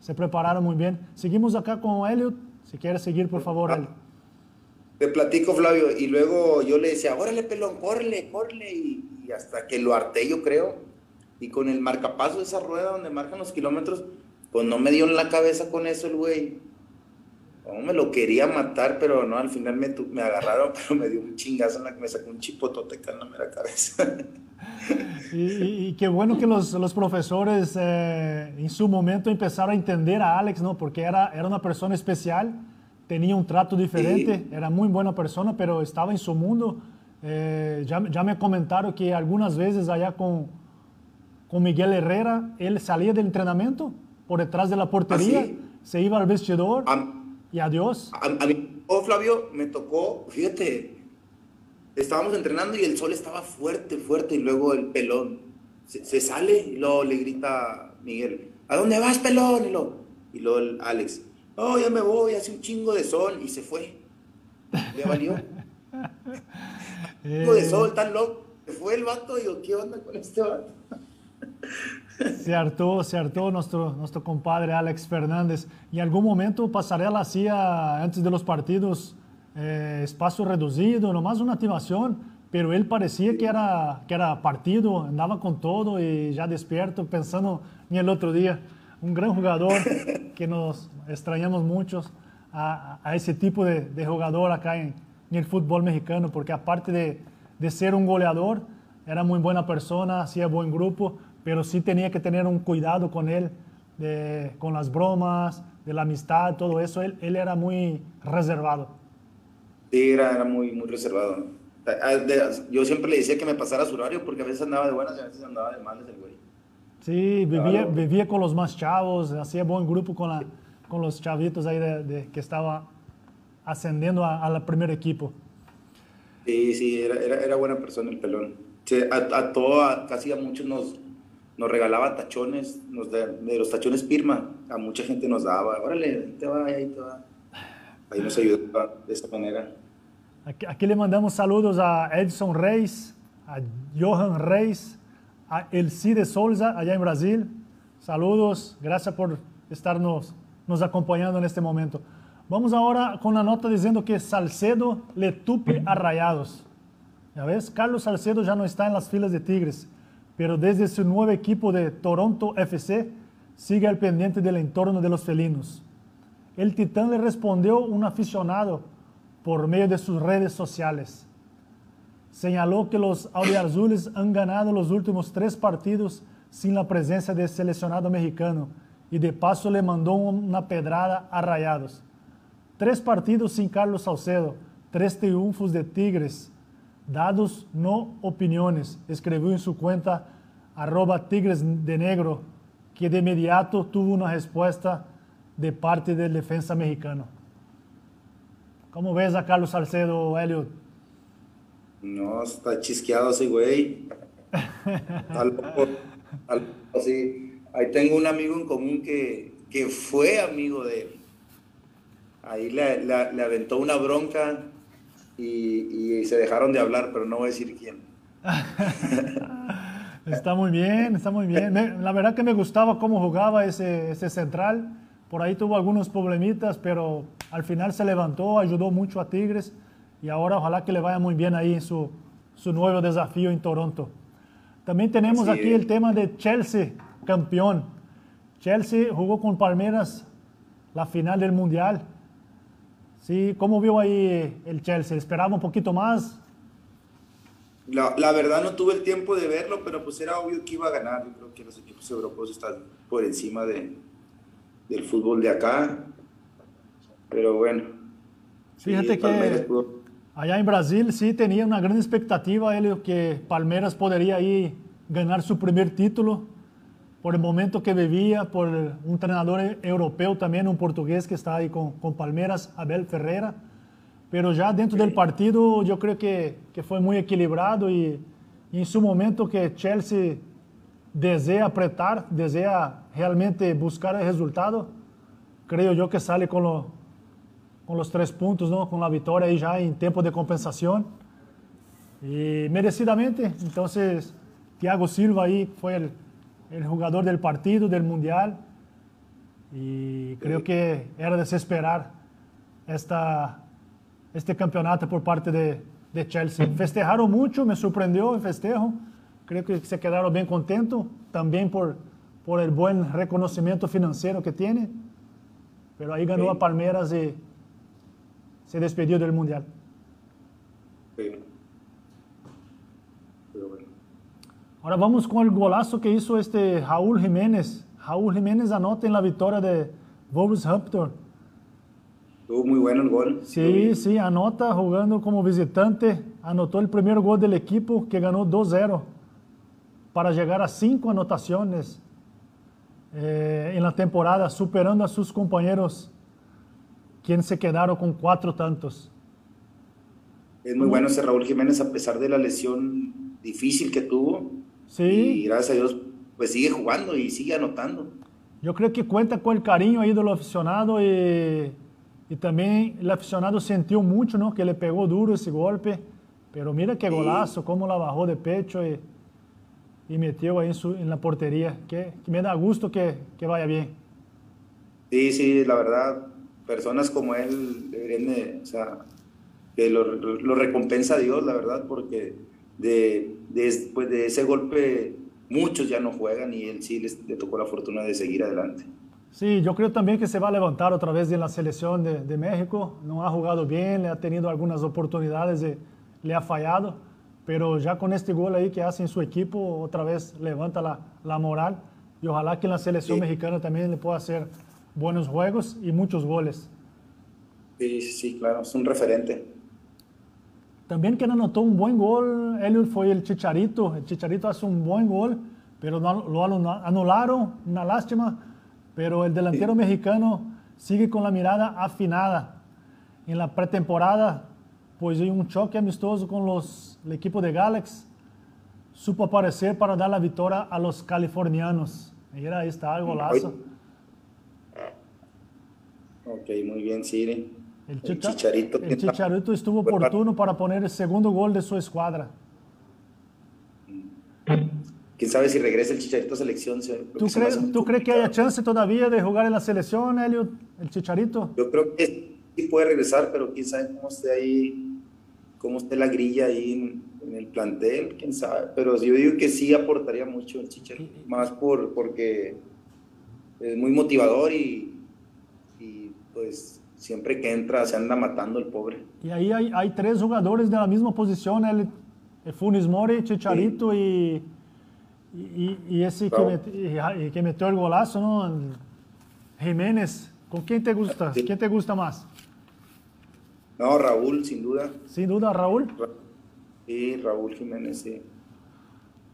Se prepararon muy bien. Seguimos acá con Elliot. Si quieres seguir, por favor, ah, Te platico, Flavio, y luego yo le decía, órale, pelón, córrele, córrele, y, y, hasta que lo harté, yo creo. Y con el marcapaso de esa rueda donde marcan los kilómetros, pues no me dio en la cabeza con eso el güey. No, me lo quería matar, pero no, al final me, me agarraron, pero me dio un chingazo en la que me sacó un chipotote en la mera cabeza. y, qué bueno que los, los profesores eh, en su momento empezaron a entender a Alex, ¿no? Porque era, era una persona especial, tenía un trato diferente, era muy buena persona, pero estaba en su mundo. Eh, ya, ya, me comentaron que algunas veces allá con, con Miguel Herrera, él salía del entrenamiento por detrás de la portería, ¿Ah, se iba al vestidor y adiós. A, mí, oh, Flavio, me tocó, fíjate, estábamos entrenando y el sol estaba fuerte, fuerte, y luego el pelón se, sale y luego le grita Miguel, ¿a dónde vas, pelón? Y luego, y luego el Alex, oh, ya me voy, hace un chingo de sol, y se fue. Le valió. un chingo de sol, tan loco. Se fue el vato, y digo, ¿qué onda con este vato? Se hartó, se hartó nuestro, nuestro compadre Alex Fernández. Y en algún momento Pasarela hacía, antes de los partidos, eh, espacio reducido, nomás una activación, pero él parecía que era, que era partido, andaba con todo y ya despierto, pensando en el otro día. Un gran jugador que nos extrañamos muchos a, a ese tipo de, de, jugador acá en, en, el fútbol mexicano, porque aparte de, de ser un goleador, era muy buena persona, hacía buen grupo pero sí tenía que tener un cuidado con él, de, con las bromas, de la amistad, todo eso. Él, él era muy reservado. Sí, era, era muy, muy reservado. Yo siempre le decía que me pasara su horario porque a veces andaba de buenas y a veces andaba de malas el güey. Sí, vivía, vivía con los más chavos, hacía buen grupo con, la, con los chavitos ahí de, que estaba ascendiendo al primer equipo. Sí, sí, era, era, era buena persona el pelón. a, a todo, casi a muchos nos, nos regalaba tachones, nos de, los tachones Pirma, a mucha gente nos daba, órale, te va, ahí te va. Ahí nos ayudaba de esta manera. Aquí, aquí, le mandamos saludos a Edson Reis, a Johan Reis, a Elcide Souza, allá en Brasil. Saludos, gracias por estarnos nos acompañando en este momento. Vamos ahora con la nota diciendo que Salcedo le tupe a Rayados. ¿Ya ves? Carlos Salcedo ya no está en las filas de Tigres pero desde su nuevo equipo de Toronto FC sigue al pendiente del entorno de los felinos. El Titán le respondió un aficionado por medio de sus redes sociales. Señaló que los azules han ganado los últimos tres partidos sin la presencia del seleccionado mexicano y de paso le mandó una pedrada a Rayados. Tres partidos sin Carlos Salcedo, tres triunfos de Tigres, dados no opiniones, escribió en su cuenta arroba Tigres de Negro, que de inmediato tuvo una respuesta de parte del defensa mexicano. ¿Cómo ves a Carlos Salcedo, Elliot? No, está chisqueado ese güey. así. Ahí tengo un amigo en común que, que fue amigo de él. Ahí le, le aventó una bronca y, se dejaron de hablar, pero no voy a decir quién. está muy bien, está muy bien. la verdad que me gustaba cómo jugaba ese, ese central. Por ahí tuvo algunos problemitas, pero al final se levantó, ayudó mucho a Tigres y ahora ojalá que le vaya muy bien ahí en su, su nuevo desafío en Toronto. También tenemos aquí el tema de Chelsea, campeón. Chelsea jugó con Palmeiras la final del Mundial Sí, ¿cómo vio ahí el Chelsea? ¿Esperaba un poquito más? La, la, verdad no tuve el tiempo de verlo, pero pues era obvio que iba a ganar. Yo creo que los equipos europeos están por encima de, del fútbol de acá. Pero bueno. Fíjate que allá en Brasil sí tenía una gran expectativa, Helio, que Palmeiras podría ahí ganar su primer título por el momento que vivía, por un entrenador europeo también, un portugués que está ahí con, con Palmeiras, Abel Ferreira. Pero ya dentro del partido yo creo que, que fue muy equilibrado y, y, en su momento que Chelsea desea apretar, desea realmente buscar el resultado, creo yo que sale con, lo, con los tres puntos, ¿no? con la victoria ahí ya en tiempo de compensación. Y merecidamente, entonces Thiago Silva ahí fue el el jugador del partido, del mundial. Y creo que era desesperar esta, este campeonato por parte de, de Chelsea. Festejaron mucho, me sorprendió el festejo, creo que se quedaron bien contentos, también por, por el buen reconocimiento financiero que tiene. Pero ahí ganó a Palmeiras y se despidió del Mundial. Sí. Pero bueno. Ahora vamos con el golazo que hizo este Raúl Jiménez. Raúl Jiménez anota en la victoria de Wolverhampton. Estuvo muy bueno el gol. Sí, sí, anota jugando como visitante. Anotó el primer gol del equipo que ganó 2-0 para llegar a cinco anotaciones eh, en la temporada, superando a sus compañeros, quienes se quedaron con cuatro tantos. Es muy bueno ese Raúl Jiménez a pesar de la lesión difícil que tuvo. Y Sí, gracias a Dios, pues sigue jugando y sigue anotando. yo creo que cuenta con el cariño ahí del aficionado y, y también el aficionado sintió mucho, ¿no? Que le pegó duro ese golpe, pero mira qué Sí. golazo, cómo la bajó de pecho y, y metió ahí en, su, en la portería. Que, que me da gusto que, que vaya bien. Sí, sí, la verdad, personas como él deberían de, o sea, que lo, lo recompensa a Dios, la verdad, porque de, de- pues de ese golpe muchos ya no juegan y él sí les- le tocó la fortuna de seguir adelante. Sí, yo creo también que se va a levantar otra vez en la selección de, de México. No ha jugado bien, le ha tenido algunas oportunidades, y le ha fallado, pero ya con este gol ahí que hace en su equipo, otra vez levanta la, la moral y ojalá que en la selección Sí. mexicana también le pueda hacer buenos juegos y muchos goles. Sí, sí, claro, es un referente. También quien anotó un buen gol, Elliot, fue el Chicharito. El Chicharito hace un buen gol, pero no, lo anu- anularon, una lástima. Pero el delantero Sí. mexicano sigue con la mirada afinada. En la pretemporada, pues hay un choque amistoso con los, el equipo de Galaxy. Supo aparecer para dar la victoria a los californianos. Mira, ahí está el golazo. Ok, muy bien, Siri. El, El Chicha- Chicharito. el Chicharito estuvo oportuno para poner el segundo gol de su escuadra. Quién sabe si regresa el Chicharito a selección. ¿Tú crees, muy ¿Tú crees que haya chance todavía de jugar en la selección, Elliot, el Chicharito? Yo creo que sí puede regresar, pero quién sabe cómo esté ahí, cómo esté la grilla ahí en, en el plantel, quién sabe. Pero yo digo que sí aportaría mucho el Chicharito, más por, porque es muy motivador y, y pues siempre que entra se anda matando el pobre. Y ahí hay, hay tres jugadores de la misma posición, el, el Funes Mori, Chicharito y, y, y ese que, met- que metió el golazo, Jiménez. ¿Con quién te gusta? Sí. ¿Quién te gusta más? No, Raúl, sin duda. Sin duda, Raúl. Ra- Sí, Raúl Jiménez, sí.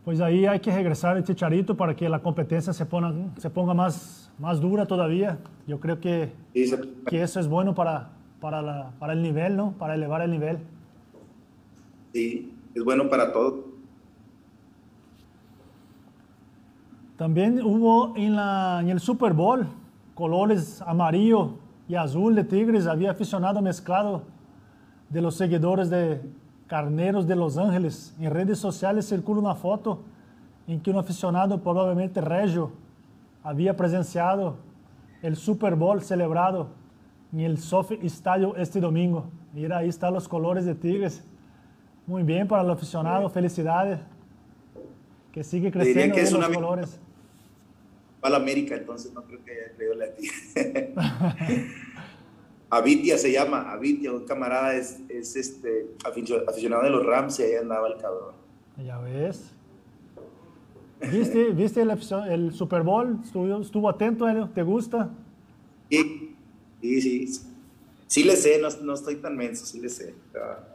Pues ahí hay que regresar el Chicharito para que la competencia se ponga, se ponga más, más dura todavía. Yo creo que, Sí, que eso es bueno para, para, la- para el nivel, ¿no? Para elevar el nivel. sí, es bueno para todo. También hubo en, la, en el Super Bowl colores amarillo y azul de Tigres. Había aficionado mezclado de los seguidores de Carneros de Los Ángeles. En redes sociales circula una foto en que un aficionado, probablemente regio, había presenciado el Super Bowl celebrado en el Sophie Estadio este domingo. Mira, ahí están los colores de Tigres. Muy bien para el aficionado, felicidades. Que sigue creciendo que es los una colores. Va a la América, entonces no creo que haya creído la ti. Avitia se llama, Avitia, un camarada es, es este aficio- aficionado de los Rams y ahí andaba el cabrón. Ya ves. ¿Viste, ¿viste el, el Super Bowl? ¿Estuvo, estuvo atento, Elio? ¿Te gusta? Sí, sí, sí. Sí le sé, no, no estoy tan menso, sí le sé.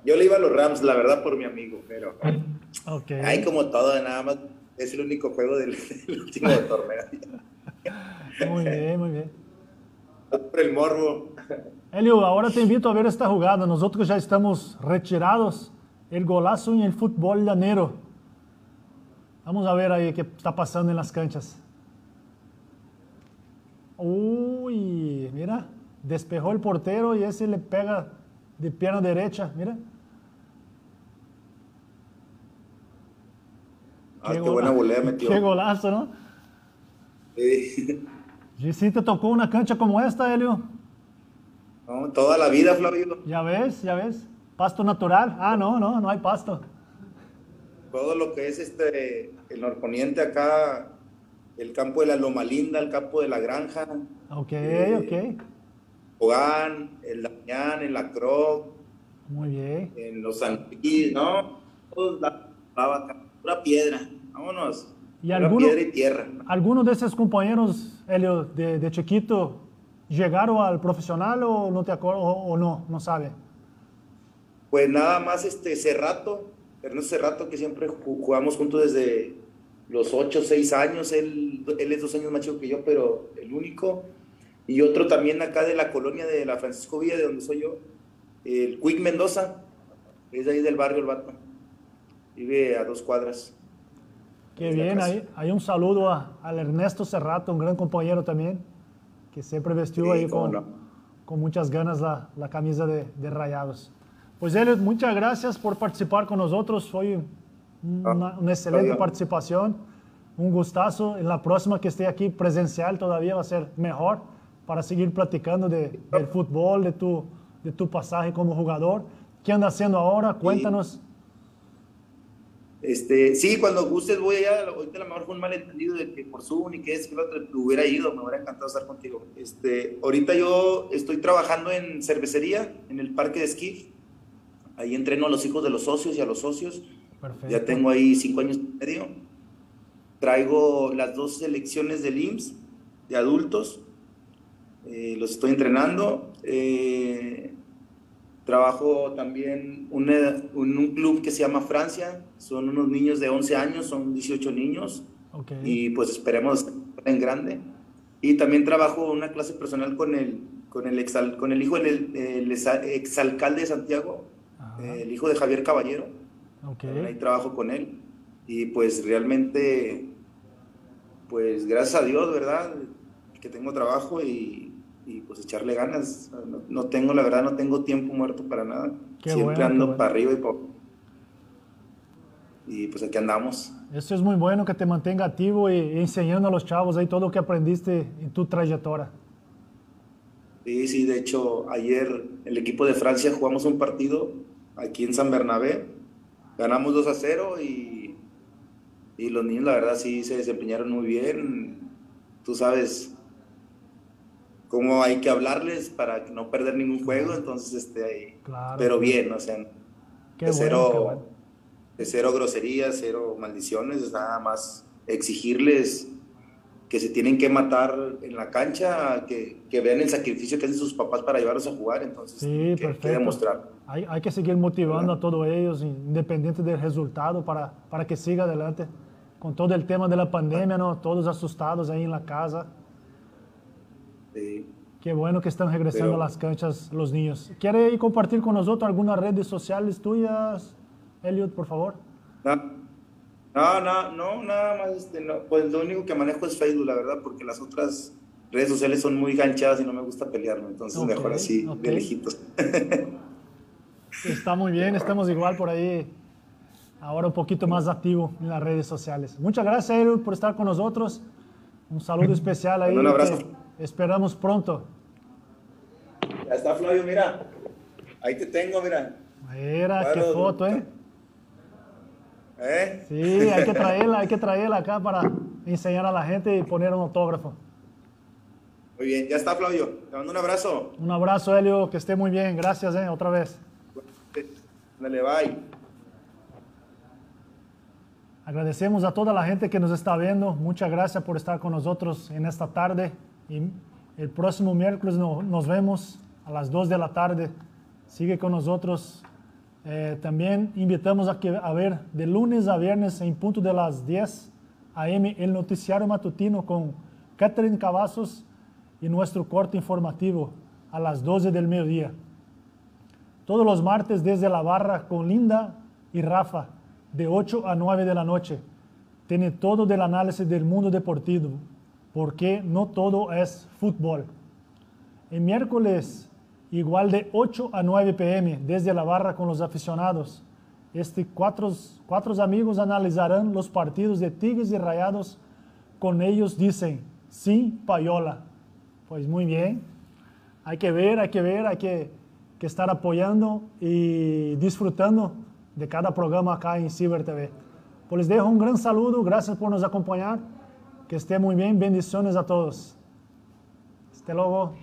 Yo le iba a los Rams, la verdad, por mi amigo, pero Ok. hay como todo, nada más es el único juego del, del último torneo. Muy bien, muy bien. Por el morbo. Elio, ahora te invito a ver esta jugada. Nosotros ya estamos retirados. El golazo en el fútbol llanero. Vamos a ver ahí qué está pasando en las canchas. Uy, mira, despejó el portero y ese le pega de pierna derecha, mira. Ah, qué, buena volea metió. Qué golazo, ¿no? Sí. ¿Y si te tocó una cancha como esta, Elio? No, toda la vida, Flavio. Ya ves, ya ves. Pasto natural. Ah, no, no, no hay pasto. todo lo que es este, el norponiente acá, el campo de la Loma Linda, el campo de la Granja. Ok, eh, ok. Hogán, el Damián, el Lacroc. Muy bien. En los San ¿no? la, pura piedra. Vámonos. ¿Y alguno, piedra y tierra. ¿Algunos de esos compañeros, Helio, de, de chiquito, llegaron al profesional o no te acuerdas o, no, no sabe? Pues nada más este Cerrato, Ernesto Cerrato, que siempre jugamos juntos desde los 8 o 6 años, él, él es dos años más chico que yo, pero el único. Y otro también acá de la colonia de la Francisco Villa, de donde soy yo, el Quick Mendoza, es de ahí del barrio el vato. Vive a dos cuadras. Qué bien, hay, hay, un saludo a, al Ernesto Cerrato, un gran compañero también, que siempre vestió ahí con, con, muchas ganas la, la camisa de, de, Rayados. Pues Elliot, muchas gracias por participar con nosotros. Fue una, ah, una excelente participación, un gustazo. En la próxima que esté aquí presencial todavía va a ser mejor para seguir platicando de, del fútbol, de tu, de tu pasaje como jugador. ¿Qué anda haciendo ahora? Cuéntanos. Este, sí, cuando gustes voy allá. Ahorita a lo mejor fue un malentendido de que por Zoom y que es que otro, hubiera ido, me hubiera encantado estar contigo. Este, ahorita yo estoy trabajando en cervecería, en el parque de esquí. Ahí entreno a los hijos de los socios y a los socios. Ya tengo ahí cinco años y medio. Traigo las dos selecciones del IMSS de adultos. Eh, los estoy entrenando. Eh, trabajo también en un club que se llama Francia. Son unos niños de 11 años, son 18 niños. Y pues esperemos en grande. Y también trabajo una clase personal con el, con el, exal, con el hijo del exalcalde de Santiago, el hijo de Javier Caballero. Ahí trabajo con él. Y pues realmente, pues gracias a Dios, ¿verdad? Que tengo trabajo y, y pues echarle ganas. No, tengo, la verdad, no tengo tiempo muerto para nada. Siempre ando para arriba y para y pues aquí andamos. Eso es muy bueno que te mantenga activo y, enseñando a los chavos ahí todo lo que aprendiste en tu trayectoria. Sí, sí, de hecho ayer el equipo de Francia jugamos un partido aquí en San Bernabé, ganamos 2 a 0 y, y los niños la verdad sí se desempeñaron muy bien. Tú sabes, cómo hay que hablarles para no perder ningún juego, entonces, este, pero bien, o sea, de, cero, de cero groserías, cero maldiciones, nada más exigirles que se tienen que matar en la cancha, que, que, vean el sacrificio que hacen sus papás para llevarlos a jugar, entonces sí, que, que demostrar. Hay, hay, que seguir motivando a todos ellos, independiente del resultado, para, para que siga adelante. Con todo el tema de la pandemia, ¿no? todos asustados ahí en la casa. Qué bueno que están regresando a las canchas los niños. ¿Quiere compartir con nosotros algunas redes sociales tuyas, Elliot, por favor? No, no, no, nada más. Este, Pues lo único que manejo es Facebook, la verdad, porque las otras redes sociales son muy ganchadas y no me gusta pelearme, entonces mejor así, de lejitos. Está muy bien, estamos igual por ahí, ahora un poquito más activo en las redes sociales. Muchas gracias, Elliot, por estar con nosotros. Un saludo especial ahí. Un abrazo. Esperamos pronto. Ya está Flavio, mira. Ahí te tengo, mira. Mira, qué foto, ¿eh? ¿Eh? Sí, hay que traerla, hay que traerla acá para enseñar a la gente y poner un autógrafo. Muy bien, ya está Flavio. Te mando un abrazo. Un abrazo, Helio, que esté muy bien. Gracias, ¿eh? Otra vez. Dale, bye. Agradecemos a toda la gente que nos está viendo. Muchas gracias por estar con nosotros en esta tarde. Y el próximo miércoles nos vemos a las 2 de la tarde. Sigue con nosotros. Eh, también invitamos a, que, a ver de lunes a viernes en punto de las 10 a.m. el noticiario matutino con Catherine Cavazos y nuestro corte informativo a las 12 del mediodía. Todos los martes desde la barra con Linda y Rafa de 8 a 9 de la noche. Tiene todo del análisis del mundo deportivo porque no todo es fútbol. El miércoles, igual de 8 a 9 pm, desde la barra con los aficionados, este cuatro, cuatro amigos analizarán los partidos de Tigres y Rayados. Con ellos dicen, sí, payola. Pues muy bien. Hay que ver, hay que ver, hay que, que estar apoyando y disfrutando de cada programa acá en Ciber TV. Pues les dejo un gran saludo, gracias por nos acompañar, que esté muy bien, bendiciones a todos. Hasta luego.